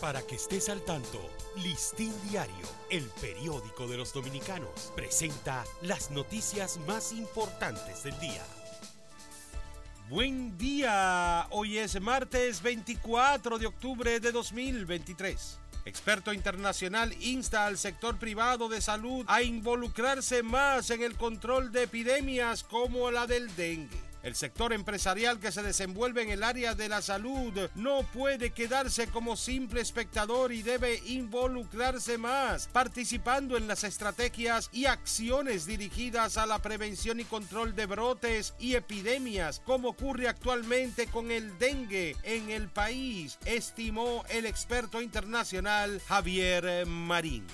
Para que estés al tanto, Listín Diario, el periódico de los dominicanos, presenta las noticias más importantes del día. Buen día, hoy es martes 24 de octubre de 2023. Experto internacional insta al sector privado de salud a involucrarse más en el control de epidemias como la del dengue. El sector empresarial que se desenvuelve en el área de la salud no puede quedarse como simple espectador y debe involucrarse más, participando en las estrategias y acciones dirigidas a la prevención y control de brotes y epidemias, como ocurre actualmente con el dengue en el país, estimó el experto internacional Javier Marín.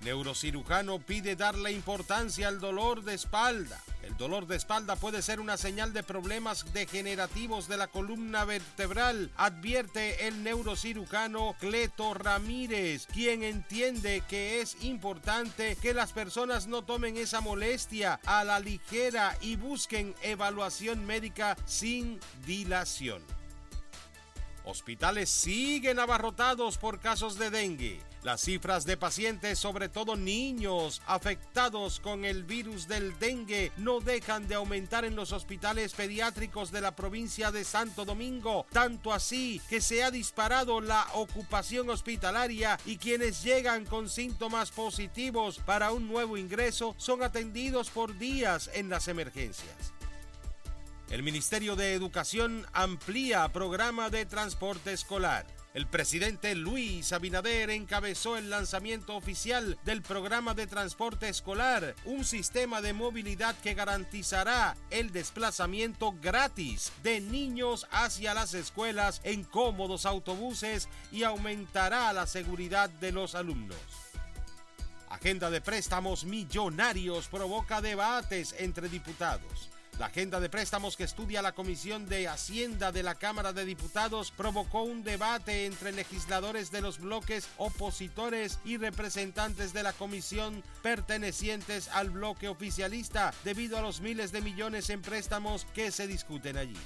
Neurocirujano pide darle importancia al dolor de espalda. El dolor de espalda puede ser una señal de problemas degenerativos de la columna vertebral, advierte el neurocirujano Cleto Ramírez, quien entiende que es importante que las personas no tomen esa molestia a la ligera y busquen evaluación médica sin dilación. Hospitales siguen abarrotados por casos de dengue. Las cifras de pacientes, sobre todo niños afectados con el virus del dengue, no dejan de aumentar en los hospitales pediátricos de la provincia de Santo Domingo, tanto así que se ha disparado la ocupación hospitalaria y quienes llegan con síntomas positivos para un nuevo ingreso son atendidos por días en las emergencias. El Ministerio de Educación amplía programa de transporte escolar. El presidente Luis Abinader encabezó el lanzamiento oficial del programa de transporte escolar, un sistema de movilidad que garantizará el desplazamiento gratis de niños hacia las escuelas en cómodos autobuses y aumentará la seguridad de los alumnos. Agenda de préstamos millonarios provoca debates entre diputados. La agenda de préstamos que estudia la Comisión de Hacienda de la Cámara de Diputados provocó un debate entre legisladores de los bloques opositores y representantes de la comisión pertenecientes al bloque oficialista debido a los miles de millones en préstamos que se discuten allí.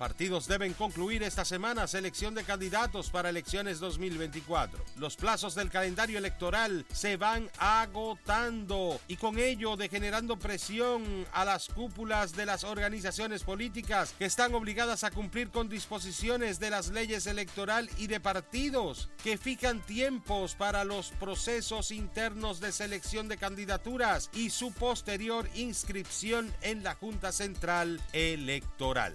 Partidos deben concluir esta semana selección de candidatos para elecciones 2024. Los plazos del calendario electoral se van agotando y con ello degenerando presión a las cúpulas de las organizaciones políticas que están obligadas a cumplir con disposiciones de las leyes electoral y de partidos que fijan tiempos para los procesos internos de selección de candidaturas y su posterior inscripción en la Junta Central Electoral.